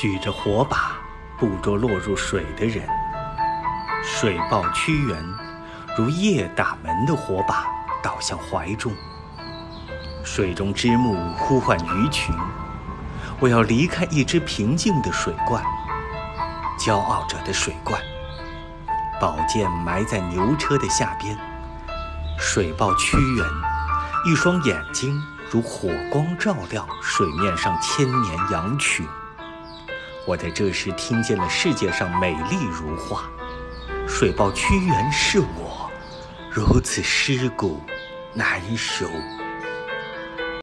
举着火把捕捉落入水的人。水抱屈原，如夜打门的火把倒向怀中。水中之木呼唤鱼群，我要离开一只平静的水罐，骄傲者的水罐。宝剑埋在牛车的下边，水抱屈原，一双眼睛如火光照亮水面上千年羊群。我在这时听见了世界上美丽如画，水抱屈原是我，如此尸骨难收。